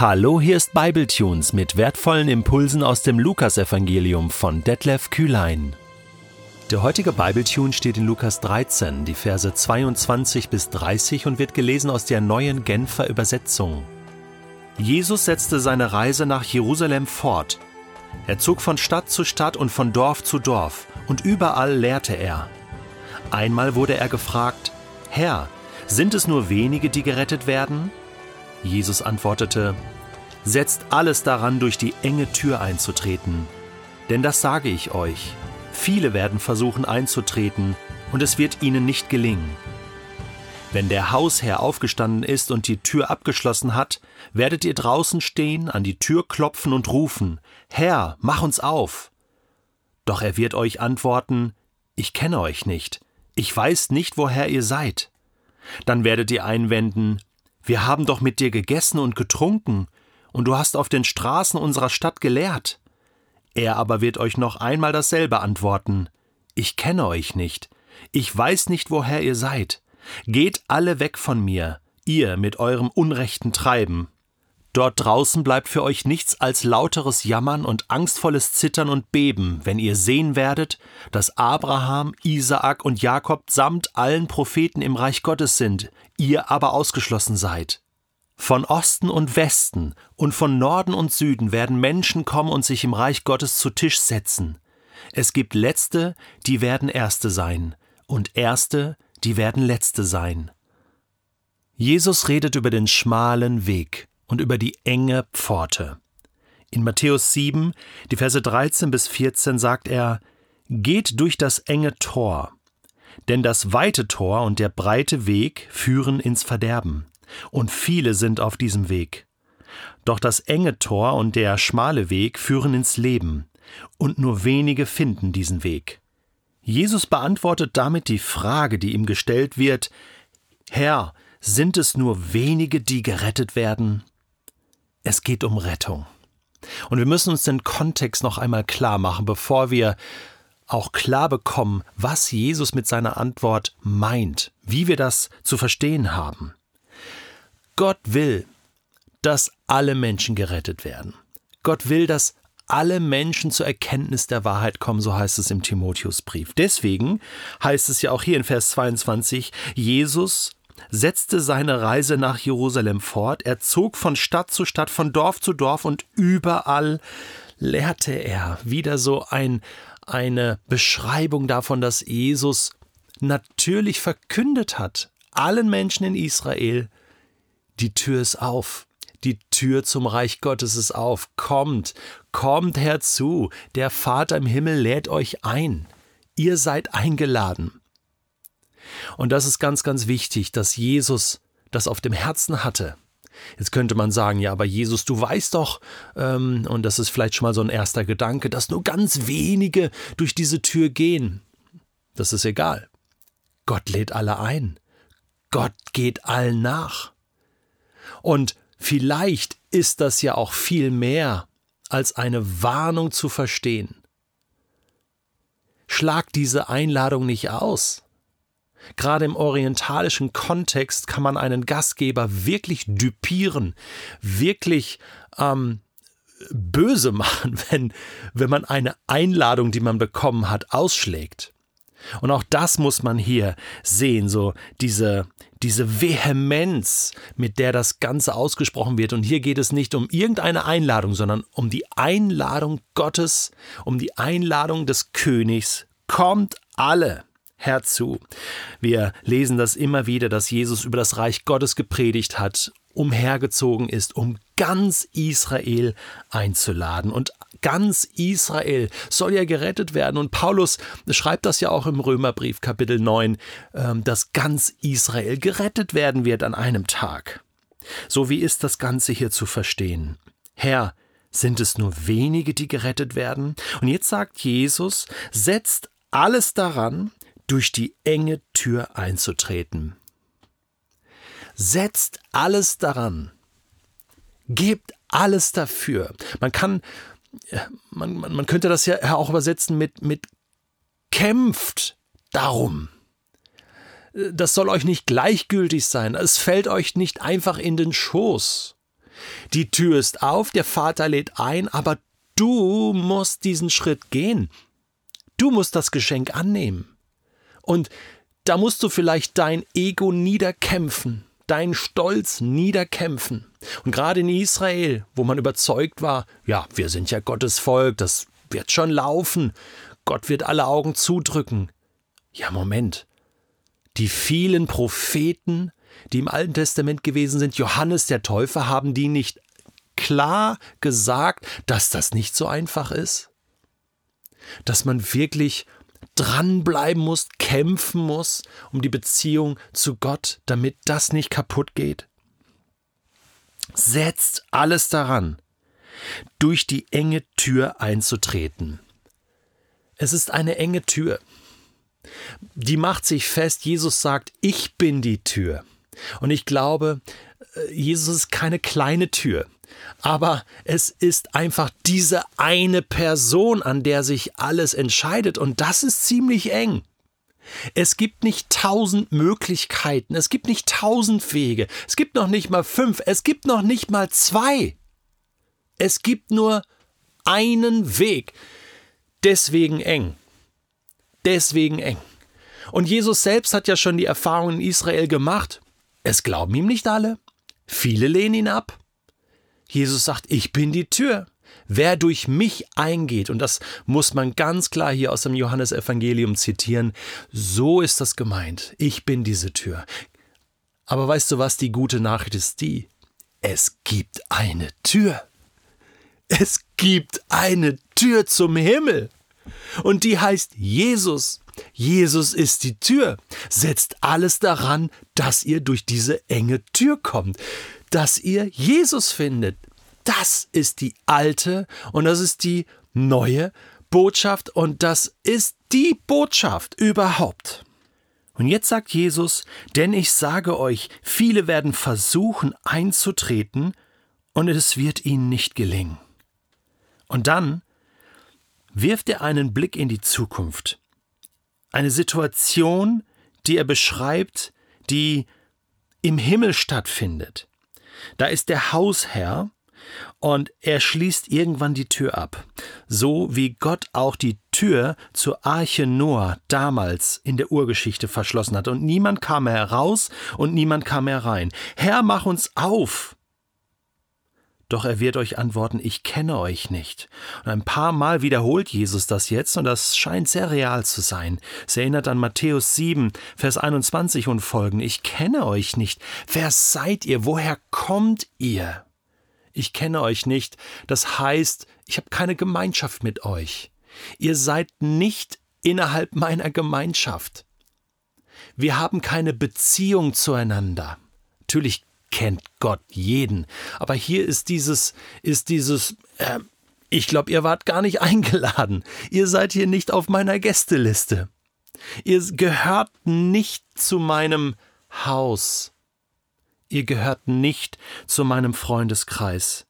Hallo, hier ist Bibletunes mit wertvollen Impulsen aus dem Lukasevangelium von Detlef Kühlein. Der heutige Bibletune steht in Lukas 13, die Verse 22 bis 30 und wird gelesen aus der neuen Genfer Übersetzung. Jesus setzte seine Reise nach Jerusalem fort. Er zog von Stadt zu Stadt und von Dorf zu Dorf, und überall lehrte er. Einmal wurde er gefragt, Herr, sind es nur wenige, die gerettet werden? Jesus antwortete, Setzt alles daran, durch die enge Tür einzutreten. Denn das sage ich euch, viele werden versuchen einzutreten, und es wird ihnen nicht gelingen. Wenn der Hausherr aufgestanden ist und die Tür abgeschlossen hat, werdet ihr draußen stehen, an die Tür klopfen und rufen, Herr, mach uns auf. Doch er wird euch antworten, ich kenne euch nicht, ich weiß nicht, woher ihr seid. Dann werdet ihr einwenden, wir haben doch mit dir gegessen und getrunken, und du hast auf den Straßen unserer Stadt gelehrt. Er aber wird euch noch einmal dasselbe antworten. Ich kenne euch nicht. Ich weiß nicht, woher ihr seid. Geht alle weg von mir, ihr mit eurem unrechten Treiben. Dort draußen bleibt für euch nichts als lauteres Jammern und angstvolles Zittern und Beben, wenn ihr sehen werdet, dass Abraham, Isaak und Jakob samt allen Propheten im Reich Gottes sind, ihr aber ausgeschlossen seid. Von Osten und Westen und von Norden und Süden werden Menschen kommen und sich im Reich Gottes zu Tisch setzen. Es gibt Letzte, die werden Erste sein, und Erste, die werden Letzte sein. Jesus redet über den schmalen Weg, und über die enge Pforte. In Matthäus 7, die Verse 13 bis 14 sagt er, Geht durch das enge Tor, denn das weite Tor und der breite Weg führen ins Verderben, und viele sind auf diesem Weg. Doch das enge Tor und der schmale Weg führen ins Leben, und nur wenige finden diesen Weg. Jesus beantwortet damit die Frage, die ihm gestellt wird Herr, sind es nur wenige, die gerettet werden? Es geht um Rettung. Und wir müssen uns den Kontext noch einmal klar machen, bevor wir auch klar bekommen, was Jesus mit seiner Antwort meint, wie wir das zu verstehen haben. Gott will, dass alle Menschen gerettet werden. Gott will, dass alle Menschen zur Erkenntnis der Wahrheit kommen, so heißt es im Timotheusbrief. Deswegen heißt es ja auch hier in Vers 22, Jesus setzte seine Reise nach Jerusalem fort, er zog von Stadt zu Stadt, von Dorf zu Dorf und überall lehrte er. Wieder so ein, eine Beschreibung davon, dass Jesus natürlich verkündet hat, allen Menschen in Israel, die Tür ist auf. Die Tür zum Reich Gottes ist auf. Kommt, kommt herzu. Der Vater im Himmel lädt euch ein. Ihr seid eingeladen. Und das ist ganz, ganz wichtig, dass Jesus das auf dem Herzen hatte. Jetzt könnte man sagen, ja, aber Jesus, du weißt doch, ähm, und das ist vielleicht schon mal so ein erster Gedanke, dass nur ganz wenige durch diese Tür gehen. Das ist egal. Gott lädt alle ein. Gott geht allen nach. Und vielleicht ist das ja auch viel mehr als eine Warnung zu verstehen. Schlag diese Einladung nicht aus. Gerade im orientalischen Kontext kann man einen Gastgeber wirklich düpieren, wirklich ähm, böse machen, wenn, wenn man eine Einladung, die man bekommen hat, ausschlägt. Und auch das muss man hier sehen, so diese, diese Vehemenz, mit der das Ganze ausgesprochen wird. Und hier geht es nicht um irgendeine Einladung, sondern um die Einladung Gottes, um die Einladung des Königs. Kommt alle herzu. Wir lesen das immer wieder, dass Jesus über das Reich Gottes gepredigt hat, umhergezogen ist, um ganz Israel einzuladen. Und ganz Israel soll ja gerettet werden. Und Paulus schreibt das ja auch im Römerbrief Kapitel 9, ähm, dass ganz Israel gerettet werden wird an einem Tag. So wie ist das Ganze hier zu verstehen? Herr, sind es nur wenige, die gerettet werden? Und jetzt sagt Jesus, setzt alles daran, durch die enge Tür einzutreten. Setzt alles daran. Gebt alles dafür. Man kann, man, man, man könnte das ja auch übersetzen mit, mit kämpft darum. Das soll euch nicht gleichgültig sein. Es fällt euch nicht einfach in den Schoß. Die Tür ist auf, der Vater lädt ein, aber du musst diesen Schritt gehen. Du musst das Geschenk annehmen. Und da musst du vielleicht dein Ego niederkämpfen, deinen Stolz niederkämpfen. Und gerade in Israel, wo man überzeugt war, ja, wir sind ja Gottes Volk, das wird schon laufen, Gott wird alle Augen zudrücken. Ja, Moment. Die vielen Propheten, die im Alten Testament gewesen sind, Johannes der Täufer, haben die nicht klar gesagt, dass das nicht so einfach ist? Dass man wirklich dranbleiben muss, kämpfen muss um die Beziehung zu Gott, damit das nicht kaputt geht? Setzt alles daran, durch die enge Tür einzutreten. Es ist eine enge Tür. Die macht sich fest, Jesus sagt, ich bin die Tür. Und ich glaube, äh, Jesus ist keine kleine Tür. Aber es ist einfach diese eine Person, an der sich alles entscheidet. Und das ist ziemlich eng. Es gibt nicht tausend Möglichkeiten, es gibt nicht tausend Wege, es gibt noch nicht mal fünf, es gibt noch nicht mal zwei. Es gibt nur einen Weg. Deswegen eng. Deswegen eng. Und Jesus selbst hat ja schon die Erfahrung in Israel gemacht. Es glauben ihm nicht alle. Viele lehnen ihn ab. Jesus sagt, ich bin die Tür. Wer durch mich eingeht, und das muss man ganz klar hier aus dem Johannesevangelium zitieren, so ist das gemeint. Ich bin diese Tür. Aber weißt du was, die gute Nachricht ist die, es gibt eine Tür. Es gibt eine Tür zum Himmel. Und die heißt Jesus. Jesus ist die Tür. Setzt alles daran, dass ihr durch diese enge Tür kommt dass ihr Jesus findet. Das ist die alte und das ist die neue Botschaft und das ist die Botschaft überhaupt. Und jetzt sagt Jesus, denn ich sage euch, viele werden versuchen einzutreten und es wird ihnen nicht gelingen. Und dann wirft er einen Blick in die Zukunft. Eine Situation, die er beschreibt, die im Himmel stattfindet. Da ist der Hausherr und er schließt irgendwann die Tür ab, so wie Gott auch die Tür zur Arche Noah damals in der Urgeschichte verschlossen hat, und niemand kam mehr heraus und niemand kam mehr rein. Herr, mach uns auf! Doch er wird euch antworten, ich kenne euch nicht. Und ein paar Mal wiederholt Jesus das jetzt, und das scheint sehr real zu sein. Es erinnert an Matthäus 7, Vers 21 und folgen. Ich kenne euch nicht. Wer seid ihr? Woher kommt ihr? Ich kenne euch nicht. Das heißt, ich habe keine Gemeinschaft mit euch. Ihr seid nicht innerhalb meiner Gemeinschaft. Wir haben keine Beziehung zueinander. Natürlich kennt Gott jeden. Aber hier ist dieses, ist dieses, äh, ich glaube, ihr wart gar nicht eingeladen. Ihr seid hier nicht auf meiner Gästeliste. Ihr gehört nicht zu meinem Haus. Ihr gehört nicht zu meinem Freundeskreis.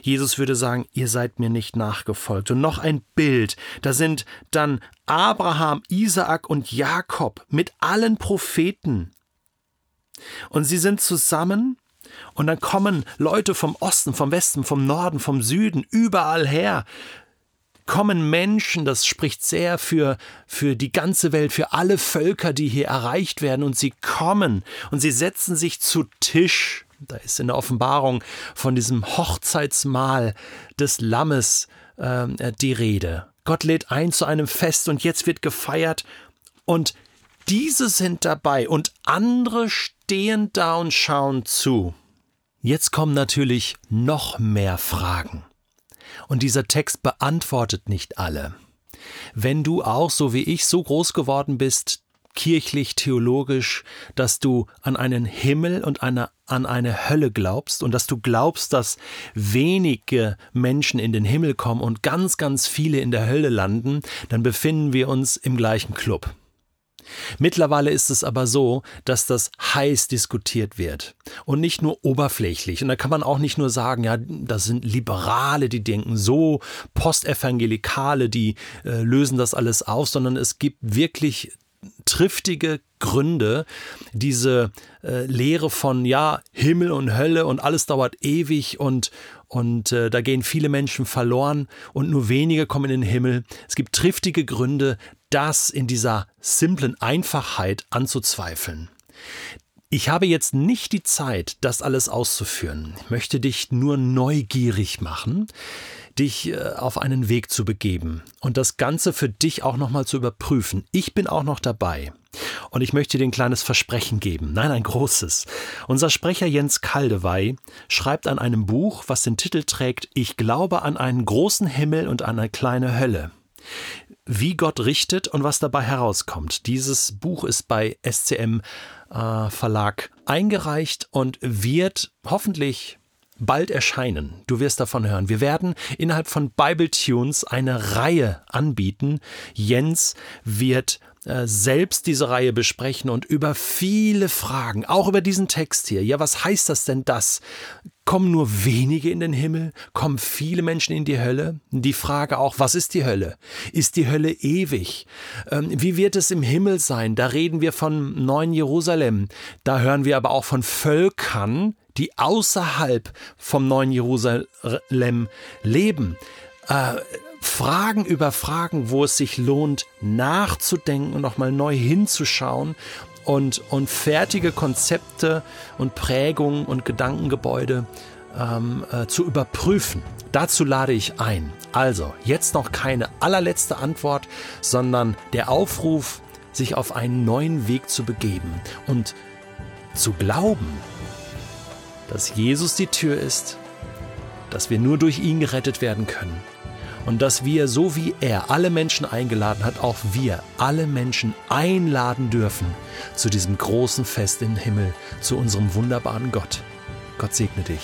Jesus würde sagen, ihr seid mir nicht nachgefolgt. Und noch ein Bild, da sind dann Abraham, Isaak und Jakob mit allen Propheten. Und sie sind zusammen und dann kommen Leute vom Osten, vom Westen, vom Norden, vom Süden, überall her. Kommen Menschen, das spricht sehr für, für die ganze Welt, für alle Völker, die hier erreicht werden. Und sie kommen und sie setzen sich zu Tisch. Da ist in der Offenbarung von diesem Hochzeitsmahl des Lammes äh, die Rede. Gott lädt ein zu einem Fest und jetzt wird gefeiert und diese sind dabei und andere stehen da und schauen zu. Jetzt kommen natürlich noch mehr Fragen. Und dieser Text beantwortet nicht alle. Wenn du auch, so wie ich, so groß geworden bist, kirchlich, theologisch, dass du an einen Himmel und eine, an eine Hölle glaubst und dass du glaubst, dass wenige Menschen in den Himmel kommen und ganz, ganz viele in der Hölle landen, dann befinden wir uns im gleichen Club. Mittlerweile ist es aber so, dass das heiß diskutiert wird und nicht nur oberflächlich. Und da kann man auch nicht nur sagen, ja, das sind Liberale, die denken so, Postevangelikale, die äh, lösen das alles auf, sondern es gibt wirklich triftige Gründe, diese äh, Lehre von ja, Himmel und Hölle und alles dauert ewig und, und äh, da gehen viele Menschen verloren und nur wenige kommen in den Himmel. Es gibt triftige Gründe, das in dieser simplen Einfachheit anzuzweifeln. Ich habe jetzt nicht die Zeit, das alles auszuführen. Ich möchte dich nur neugierig machen, dich äh, auf einen Weg zu begeben und das Ganze für dich auch nochmal zu überprüfen. Ich bin auch noch dabei. Und ich möchte dir ein kleines Versprechen geben. Nein, ein großes. Unser Sprecher Jens Kaldewey schreibt an einem Buch, was den Titel trägt Ich glaube an einen großen Himmel und an eine kleine Hölle wie Gott richtet und was dabei herauskommt. Dieses Buch ist bei SCM äh, Verlag eingereicht und wird hoffentlich bald erscheinen. Du wirst davon hören. Wir werden innerhalb von Bible Tunes eine Reihe anbieten. Jens wird äh, selbst diese Reihe besprechen und über viele Fragen, auch über diesen Text hier. Ja, was heißt das denn das? Kommen nur wenige in den Himmel? Kommen viele Menschen in die Hölle? Die Frage auch, was ist die Hölle? Ist die Hölle ewig? Ähm, wie wird es im Himmel sein? Da reden wir von neuen Jerusalem. Da hören wir aber auch von Völkern, die außerhalb vom neuen Jerusalem leben. Äh, Fragen über Fragen, wo es sich lohnt, nachzudenken und nochmal neu hinzuschauen und, und fertige Konzepte und Prägungen und Gedankengebäude ähm, äh, zu überprüfen. Dazu lade ich ein. Also, jetzt noch keine allerletzte Antwort, sondern der Aufruf, sich auf einen neuen Weg zu begeben und zu glauben, dass Jesus die Tür ist, dass wir nur durch ihn gerettet werden können und dass wir, so wie er alle Menschen eingeladen hat, auch wir alle Menschen einladen dürfen zu diesem großen Fest im Himmel, zu unserem wunderbaren Gott. Gott segne dich.